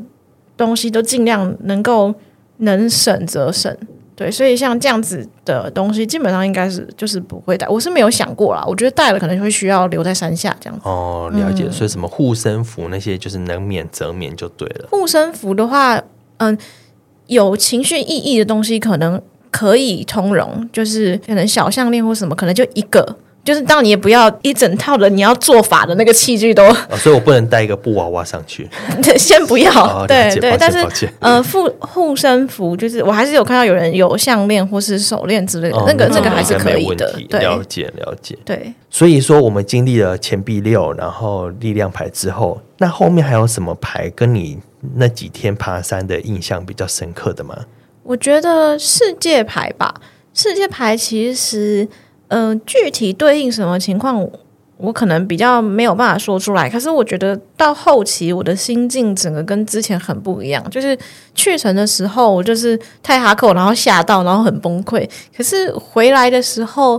东西都尽量能够能省则省。对，所以像这样子的东西，基本上应该是就是不会带。我是没有想过啦，我觉得带了可能会需要留在山下这样子。哦，了解。嗯、所以什么护身符那些，就是能免则免就对了。护身符的话，嗯，有情绪意义的东西可能。可以通融，就是可能小项链或什么，可能就一个，就是当你也不要一整套的你要做法的那个器具都，哦、所以我不能带一个布娃娃上去。先不要，哦、对对，但是歉呃，护护身符就是我还是有看到有人有项链或是手链之类的，哦、那个那个还是可以的。对，了解了解。对，所以说我们经历了钱币六，然后力量牌之后，那后面还有什么牌跟你那几天爬山的印象比较深刻的吗？我觉得世界牌吧，世界牌其实，嗯、具体对应什么情况，我可能比较没有办法说出来。可是我觉得到后期，我的心境整个跟之前很不一样。就是去程的时候，我就是太哈口，然后吓到，然后很崩溃。可是回来的时候，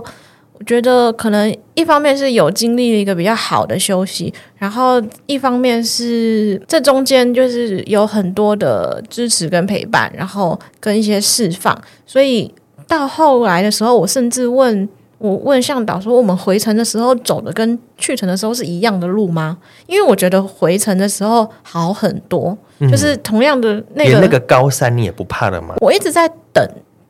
我觉得可能一方面是有经历了一个比较好的休息，然后一方面是这中间就是有很多的支持跟陪伴，然后跟一些释放。所以到后来的时候，我甚至问。我问向导说：“我们回程的时候走的跟去程的时候是一样的路吗？因为我觉得回程的时候好很多，嗯、就是同样的那个那个高山你也不怕了吗？我一直在等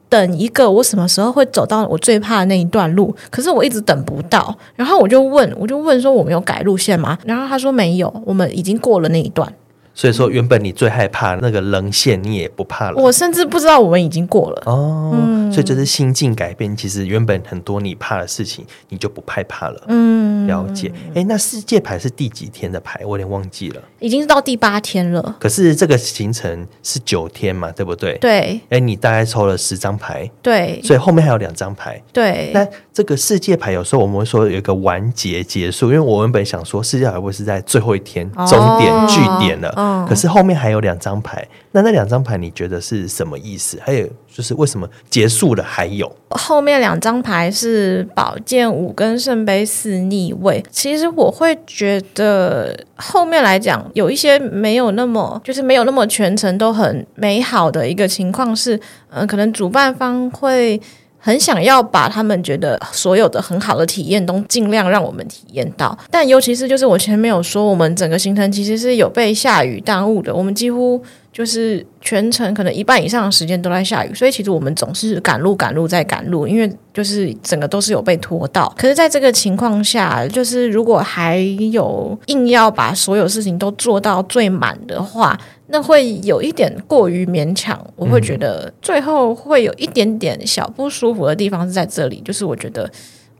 等一个我什么时候会走到我最怕的那一段路，可是我一直等不到。然后我就问，我就问说我们有改路线吗？然后他说没有，我们已经过了那一段。”所以说，原本你最害怕那个棱线，你也不怕了。我甚至不知道我们已经过了哦。嗯、所以就是心境改变，其实原本很多你怕的事情，你就不害怕了。嗯，了解。哎，那世界牌是第几天的牌？我有点忘记了。已经是到第八天了。可是这个行程是九天嘛，对不对？对。哎，你大概抽了十张牌。对。所以后面还有两张牌。对。那这个世界牌有时候我们会说有一个完结结束，因为我原本想说世界牌会是在最后一天终点据点了。哦可是后面还有两张牌，那那两张牌你觉得是什么意思？还有就是为什么结束了还有？后面两张牌是宝剑五跟圣杯四逆位。其实我会觉得后面来讲有一些没有那么，就是没有那么全程都很美好的一个情况是，嗯、呃，可能主办方会。很想要把他们觉得所有的很好的体验都尽量让我们体验到，但尤其是就是我前面有说，我们整个行程其实是有被下雨耽误的，我们几乎就是全程可能一半以上的时间都在下雨，所以其实我们总是赶路赶路再赶路，因为就是整个都是有被拖到。可是在这个情况下，就是如果还有硬要把所有事情都做到最满的话。那会有一点过于勉强，我会觉得最后会有一点点小不舒服的地方是在这里，就是我觉得，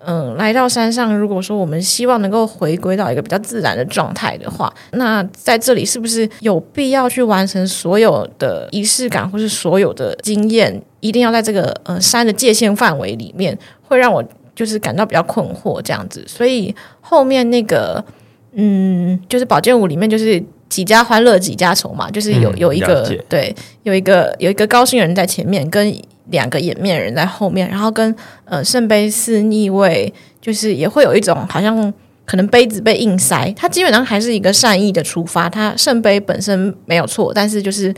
嗯，来到山上，如果说我们希望能够回归到一个比较自然的状态的话，那在这里是不是有必要去完成所有的仪式感，或是所有的经验，一定要在这个呃山的界限范围里面，会让我就是感到比较困惑这样子，所以后面那个，嗯，就是宝剑五里面就是。几家欢乐几家愁嘛，就是有有一个、嗯、对，有一个有一个高兴的人在前面，跟两个掩面人在后面，然后跟呃圣杯四逆位，就是也会有一种好像可能杯子被硬塞，它基本上还是一个善意的出发，它圣杯本身没有错，但是就是。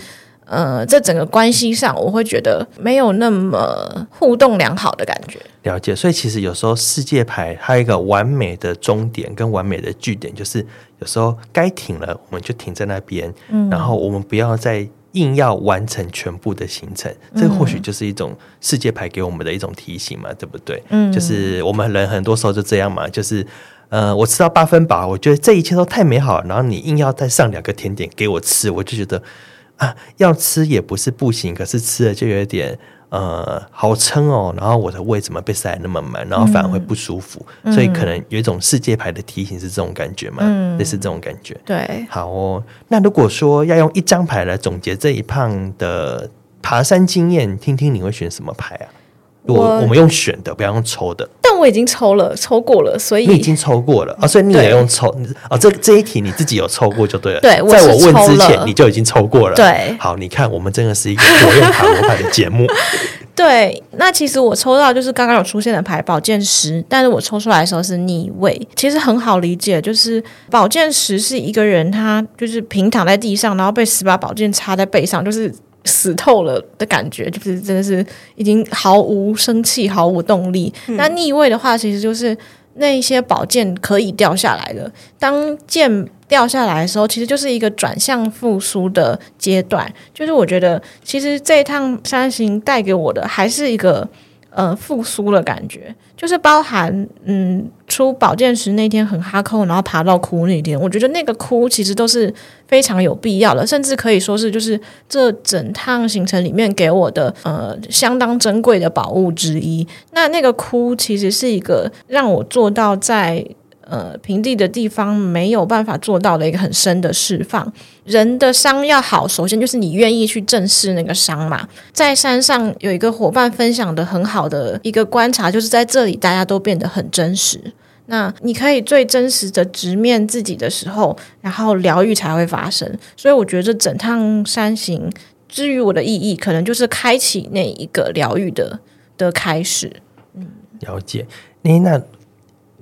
呃，这整个关系上，我会觉得没有那么互动良好的感觉。了解，所以其实有时候世界牌还有一个完美的终点跟完美的句点，就是有时候该停了，我们就停在那边，嗯，然后我们不要再硬要完成全部的行程。嗯，这或许就是一种世界牌给我们的一种提醒嘛，对不对？嗯，就是我们人很多时候就这样嘛，就是呃，我吃到八分饱，我觉得这一切都太美好，然后你硬要再上两个甜点给我吃，我就觉得。啊，要吃也不是不行，可是吃了就有点呃好撑哦，然后我的胃怎么被塞得那么满，然后反而会不舒服，嗯、所以可能有一种世界牌的提醒是这种感觉嘛，嗯、类似这种感觉。对，好哦。那如果说要用一张牌来总结这一趟的爬山经验，听听你会选什么牌啊？我我们用选的，不要用抽的。但我已经抽了，抽过了，所以你已经抽过了啊、哦，所以你也用抽啊？这这一题你自己有抽过就对了。对，在我问之前你就已经抽过了。对，好，你看我们真的是一个活用塔罗牌的节目。对，那其实我抽到就是刚刚有出现的牌宝剑十，但是我抽出来的时候是逆位，其实很好理解，就是宝剑十是一个人他就是平躺在地上，然后被十把宝剑插在背上，就是。死透了的感觉，就是真的是已经毫无生气、毫无动力。嗯、那逆位的话，其实就是那一些宝剑可以掉下来的。当剑掉下来的时候，其实就是一个转向复苏的阶段。就是我觉得，其实这一趟山行带给我的，还是一个。呃，复苏的感觉，就是包含嗯，出保健室那天很哈扣，然后爬到哭那天，我觉得那个哭其实都是非常有必要的，甚至可以说是就是这整趟行程里面给我的呃相当珍贵的宝物之一。那那个哭其实是一个让我做到在。呃，平地的地方没有办法做到的一个很深的释放。人的伤要好，首先就是你愿意去正视那个伤嘛。在山上有一个伙伴分享的很好的一个观察，就是在这里大家都变得很真实。那你可以最真实的直面自己的时候，然后疗愈才会发生。所以我觉得整趟山行，至于我的意义，可能就是开启那一个疗愈的的开始。嗯，了解。诶，那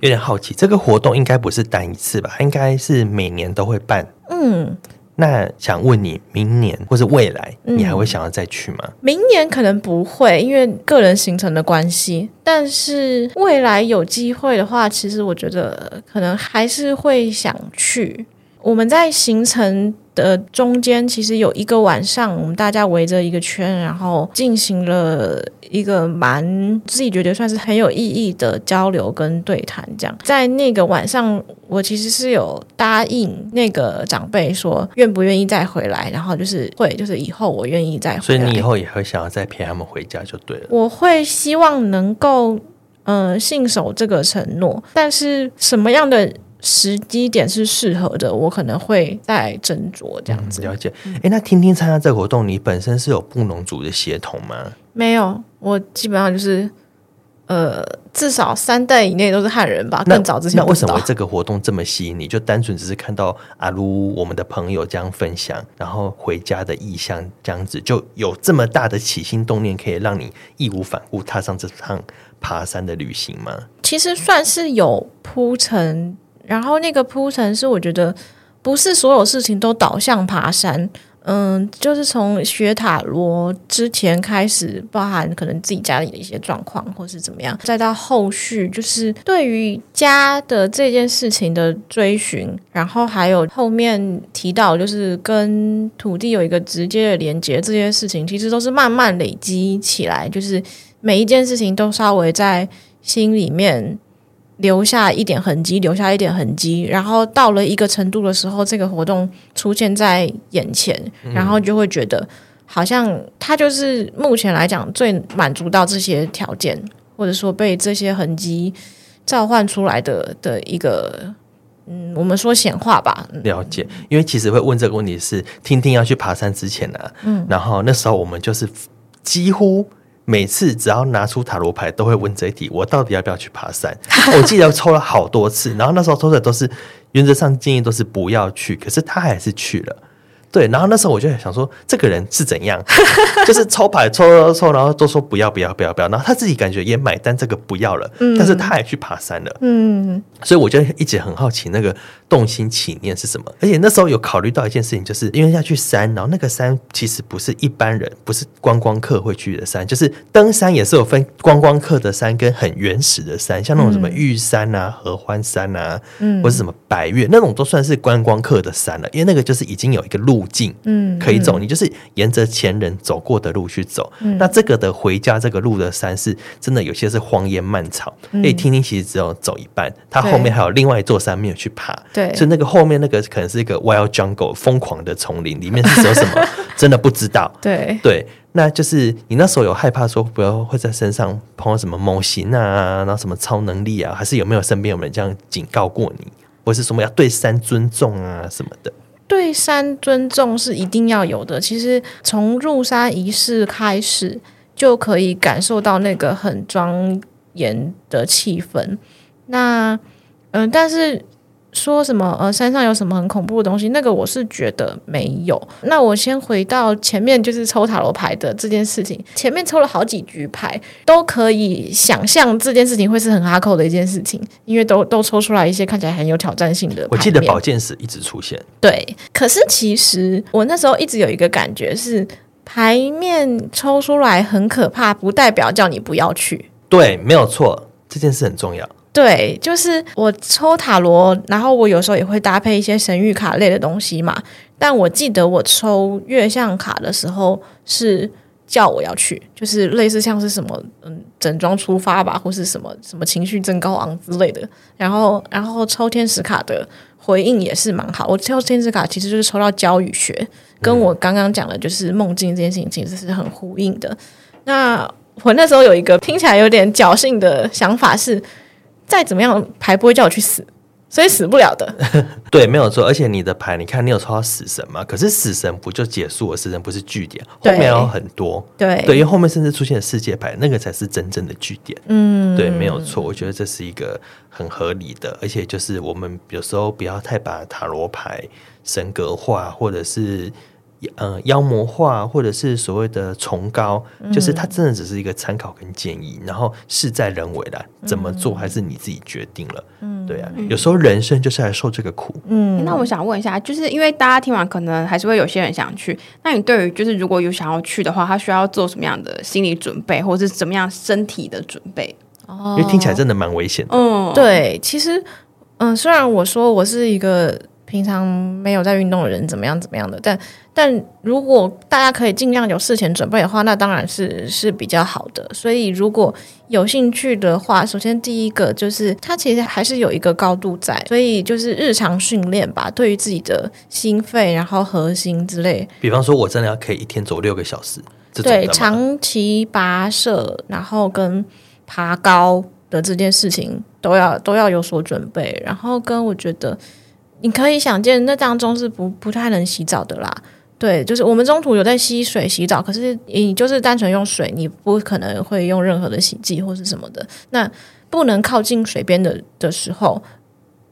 有点好奇，这个活动应该不是单一次吧？应该是每年都会办。嗯。那想问你，明年或是未来，你还会想要再去吗？嗯，明年可能不会，因为个人行程的关系。但是未来有机会的话，其实我觉得可能还是会想去。我们在行程的中间，其实有一个晚上，我们大家围着一个圈，然后进行了一个蛮自己觉得算是很有意义的交流跟对谈。这样，在那个晚上，我其实是有答应那个长辈说，愿不愿意再回来，然后就是会，就是以后我愿意再回来。所以你以后也会想要再陪他们回家就对了。我会希望能够，嗯、呃，信守这个承诺，但是什么样的？时机点是适合的，我可能会再斟酌这样子。嗯、了解。哎、欸，那听听参加这个活动，你本身是有布农族的血统吗？没有，我基本上就是，呃，至少三代以内都是汉人吧。更早之前，那为什么这个活动这么吸引你？就单纯只是看到阿鲁我们的朋友这样分享，然后回家的意向这样子，就有这么大的起心动念，可以让你义无反顾踏上这趟爬山的旅行吗？其实算是有铺陈。然后那个铺陈是，我觉得不是所有事情都导向爬山，嗯，就是从学塔罗之前开始，包含可能自己家里的一些状况，或是怎么样，再到后续就是对于家的这件事情的追寻，然后还有后面提到就是跟土地有一个直接的连接，这些事情其实都是慢慢累积起来，就是每一件事情都稍微在心里面。留下一点痕迹，留下一点痕迹，然后到了一个程度的时候，这个活动出现在眼前，然后就会觉得好像它就是目前来讲最满足到这些条件，或者说被这些痕迹召唤出来的的一个，嗯，我们说显化吧。了解，因为其实会问这个问题是听听要去爬山之前呢、啊，嗯，然后那时候我们就是几乎。每次只要拿出塔罗牌，都会问这一题：我到底要不要去爬山？我记得抽了好多次，然后那时候抽的都是原则上建议都是不要去，可是他还是去了。对，然后那时候我就想说，这个人是怎样？就是抽牌抽抽抽，然后都说不要不要不要不要，然后他自己感觉也买单这个不要了，嗯、但是他也去爬山了。嗯，所以我就一直很好奇那个动心起念是什么。而且那时候有考虑到一件事情，就是因为要去山，然后那个山其实不是一般人，不是观光客会去的山，就是登山也是有分观光客的山跟很原始的山，像那种什么玉山啊、合欢山啊，嗯，或是什么白岳那种都算是观光客的山了，因为那个就是已经有一个路。径，嗯，可以走，你就是沿着前人走过的路去走。嗯、那这个的回家这个路的山是真的，有些是荒烟漫草。可以听听，其实只有走一半，它后面还有另外一座山没有去爬。对，所以那个后面那个可能是一个 wild jungle 疯狂的丛林，里面是有什么，真的不知道。对对，那就是你那时候有害怕说不要会在身上碰到什么猛禽啊，然后什么超能力啊，还是有没有身边有人这样警告过你，或是什么要对山尊重啊什么的？对山尊重是一定要有的。其实从入山仪式开始，就可以感受到那个很庄严的气氛。那，嗯、呃，但是。说什么？呃，山上有什么很恐怖的东西？那个我是觉得没有。那我先回到前面，就是抽塔罗牌的这件事情。前面抽了好几局牌，都可以想象这件事情会是很哈扣的一件事情，因为都都抽出来一些看起来很有挑战性的。我记得宝剑十一直出现。对，可是其实我那时候一直有一个感觉是，牌面抽出来很可怕，不代表叫你不要去。对，没有错，这件事很重要。对，就是我抽塔罗，然后我有时候也会搭配一些神谕卡类的东西嘛。但我记得我抽月相卡的时候是叫我要去，就是类似像是什么嗯整装出发吧，或是什么什么情绪正高昂之类的。然后，然后抽天使卡的回应也是蛮好。我抽天使卡其实就是抽到教育学，跟我刚刚讲的就是梦境这件事情其实是很呼应的。那我那时候有一个听起来有点侥幸的想法是。再怎么样，牌不会叫我去死，所以死不了的。对，没有错。而且你的牌，你看你有抽到死神吗？可是死神不就结束了？死神不是据点，后面有很多。对对，因为后面甚至出现了世界牌，那个才是真正的据点。嗯，对，没有错。我觉得这是一个很合理的，而且就是我们有时候不要太把塔罗牌神格化，或者是。呃，妖魔化或者是所谓的崇高，嗯，就是它真的只是一个参考跟建议，然后事在人为啦，怎么做还是你自己决定了。嗯，对啊，有时候人生就是来受这个苦。嗯，那我想问一下，就是因为大家听完可能还是会有些人想去，那你对于就是如果有想要去的话，他需要做什么样的心理准备，或者是怎么样身体的准备？哦，因为听起来真的蛮危险的。嗯，对，其实，嗯，虽然我说我是一个。平常没有在运动的人怎么样怎么样的，但但如果大家可以尽量有事前准备的话，那当然是是比较好的。所以如果有兴趣的话，首先第一个就是它其实还是有一个高度在，所以就是日常训练吧，对于自己的心肺然后核心之类。比方说，我真的要可以一天走六个小时，对，长期跋涉，然后跟爬高的这件事情都要都要有所准备，然后跟我觉得。你可以想见，那当中是不不太能洗澡的啦。对，就是我们中途有在吸水洗澡，可是你就是单纯用水，你不可能会用任何的洗剂或是什么的。那不能靠近水边的的时候，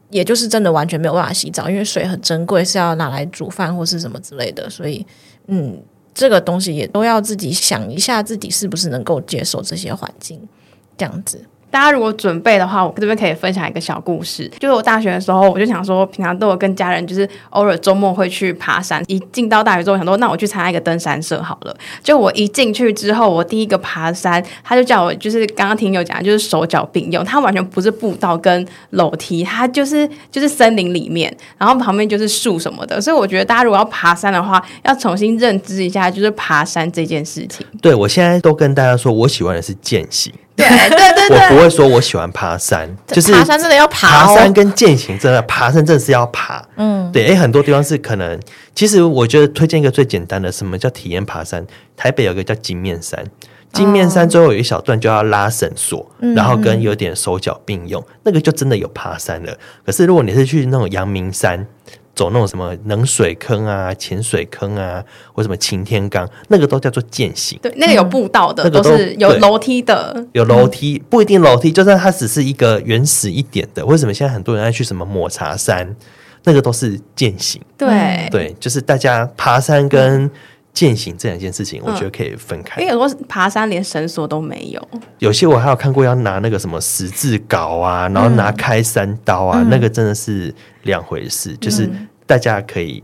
也就是真的完全没有办法洗澡，因为水很珍贵，是要拿来煮饭或是什么之类的。所以，嗯，这个东西也都要自己想一下，自己是不是能够接受这些环境，这样子。大家如果准备的话，我这边可以分享一个小故事。就是我大学的时候，我就想说，平常都有跟家人，就是偶尔周末会去爬山。一进到大学之后，想说，那我去参加一个登山社好了。就我一进去之后，我第一个爬山，他就叫我，就是刚刚听友讲，就是手脚并用。他完全不是步道跟楼梯，他就是就是森林里面，然后旁边就是树什么的。所以我觉得大家如果要爬山的话，要重新认知一下，就是爬山这件事情。对，我现在都跟大家说，我喜欢的是健行。对对对对，我不会说我喜欢爬山，就是爬山真的要爬，爬山跟健行真的爬山真的是要爬。嗯，对，诶，很多地方是可能，其实我觉得推荐一个最简单的，什么叫体验爬山？台北有个叫金面山，金面山最后有一小段就要拉绳索，然后跟有点手脚并用，那个就真的有爬山了。可是如果你是去那种阳明山。走那种什么冷水坑啊、浅水坑啊，或什么擎天岗，那个都叫做健行。对，那个有步道的，嗯、都，都是有楼梯的。有楼梯，不一定楼梯，就算它只是一个原始一点的。为什么现在很多人爱去什么抹茶山？那个都是健行。对对，就是大家爬山跟健行这两件事情，我觉得可以分开。因为有时候爬山连绳索都没有。有些我还有看过要拿那个什么十字镐啊，然后拿开山刀啊，嗯、那个真的是。两回事，就是大家可以，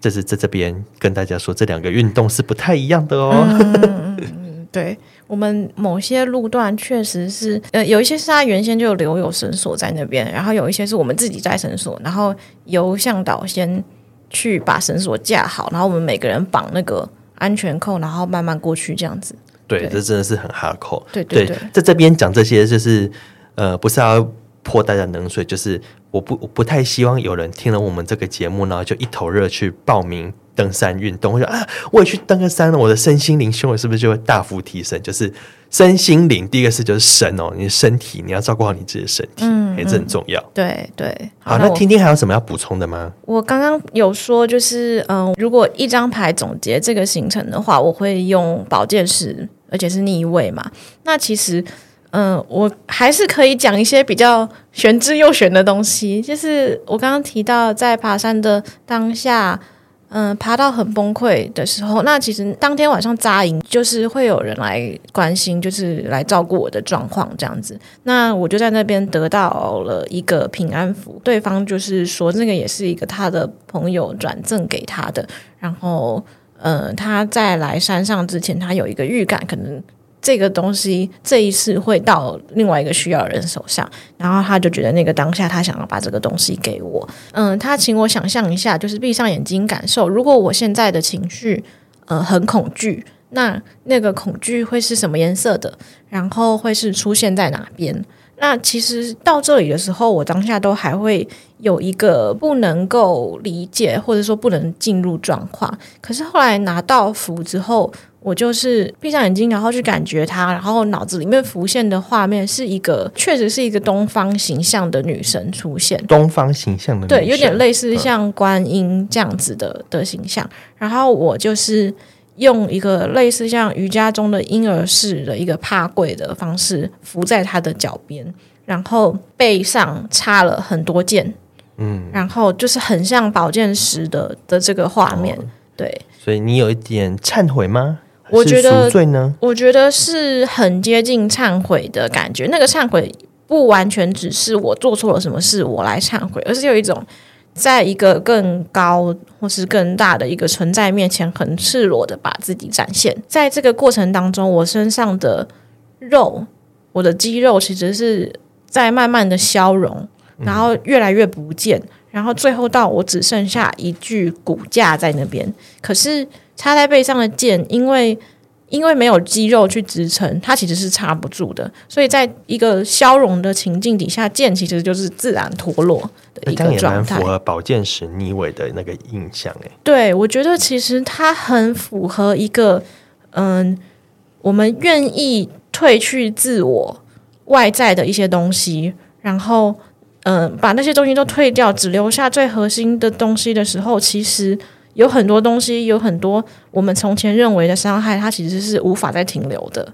就是在这边跟大家说，这两个运动是不太一样的哦。嗯嗯，对，我们某些路段确实是，呃，有一些是他原先就留有绳索在那边，然后有一些是我们自己在绳索，然后由向导先去把绳索架好，然后我们每个人绑那个安全扣，然后慢慢过去这样子。对，对这真的是很哈扣。对对对，在这边讲这些，就是呃，不是要。泼大家冷水，就是我不我不太希望有人听了我们这个节目，然后就一头热去报名登山运动。我说啊，我也去登个山了，我的身心灵修为是不是就会大幅提升？就是身心灵，第一个是就是神哦，你的身体你要照顾好你自己的身体，嗯，也是很重要。对对，好，好，那听听还有什么要补充的吗？我刚刚有说，就是嗯，如果一张牌总结这个行程的话，我会用保健师，而且是逆位嘛。那其实。嗯，我还是可以讲一些比较玄之又玄的东西。就是我刚刚提到，在爬山的当下，嗯，爬到很崩溃的时候，那其实当天晚上扎营，就是会有人来关心，就是来照顾我的状况这样子。那我就在那边得到了一个平安符，对方就是说，那个也是一个他的朋友转赠给他的。然后，嗯，他在来山上之前，他有一个预感，可能。这个东西这一次会到另外一个需要人手上，然后他就觉得那个当下他想要把这个东西给我，嗯，他请我想象一下，就是闭上眼睛感受，如果我现在的情绪，呃，很恐惧，那那个恐惧会是什么颜色的？然后会是出现在哪边？那其实到这里的时候，我当下都还会有一个不能够理解，或者说不能进入状况。可是后来拿到符之后，我就是闭上眼睛，然后去感觉它，然后脑子里面浮现的画面是一个，确实是一个东方形象的女神出现。东方形象的女神，对，有点类似像观音这样子的、嗯、的形象。然后我就是。用一个类似像瑜伽中的婴儿式的一个趴跪的方式扶在他的脚边，然后背上插了很多剑，嗯，然后就是很像宝剑十的的这个画面，哦、对。所以你有一点忏悔吗？我觉得赎罪呢？我觉得是很接近忏悔的感觉。那个忏悔不完全只是我做错了什么事我来忏悔，而是有一种。在一个更高或是更大的一个存在面前，很赤裸的把自己展现。在这个过程当中，我身上的肉，我的肌肉其实是在慢慢的消融，然后越来越不见，然后最后到我只剩下一具骨架在那边。可是插在背上的剑，因为因为没有肌肉去支撑，它其实是插不住的。所以在一个消融的情境底下，剑其实就是自然脱落的。一个状态符合宝剑十逆位的那个印象诶，对，我觉得其实它很符合一个嗯，我们愿意褪去自我外在的一些东西，然后嗯，把那些东西都退掉，只留下最核心的东西的时候，其实有很多东西，有很多我们从前认为的伤害，它其实是无法再停留的。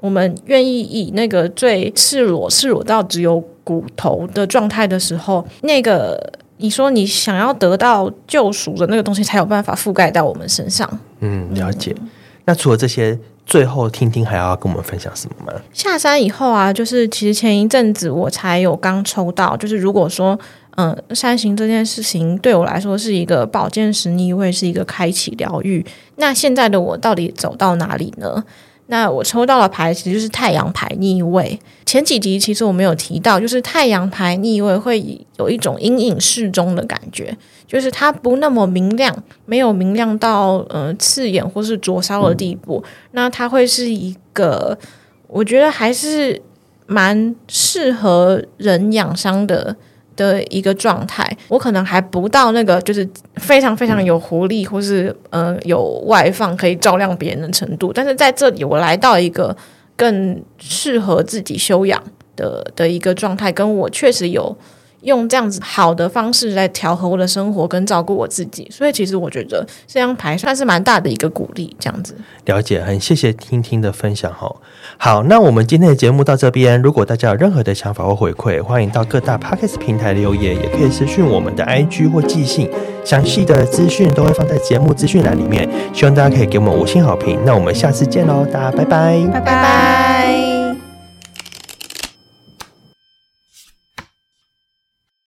我们愿意以那个最赤裸、赤裸到只有骨头的状态的时候，那个你说你想要得到救赎的那个东西，才有办法覆盖到我们身上。嗯，了解。嗯、那除了这些，最后听听还要跟我们分享什么吗？下山以后啊，就是其实前一阵子我才有刚抽到，就是如果说嗯，山行这件事情对我来说是一个宝剑十逆位，是一个开启疗愈。那现在的我到底走到哪里呢？那我抽到的牌其实就是太阳牌逆位。前几集其实我没有提到，就是太阳牌逆位会有一种阴影适中的感觉，就是它不那么明亮，没有明亮到呃刺眼或是灼烧的地步。那它会是一个，我觉得还是蛮适合人养伤的。的一个状态，我可能还不到那个就是非常非常有活力，或是呃有外放可以照亮别人的程度。但是在这里，我来到一个更适合自己修养的的一个状态，跟我确实有。用这样子好的方式来调和我的生活跟照顾我自己，所以其实我觉得这张牌算是蛮大的一个鼓励。这样子，了解，很谢谢听听的分享哈。好，那我们今天的节目到这边，如果大家有任何的想法或回馈，欢迎到各大 Podcast 平台留言，也可以私讯我们的 IG 或寄信，详细的资讯都会放在节目资讯栏里面。希望大家可以给我们五星好评。那我们下次见喽，大家拜拜，拜拜。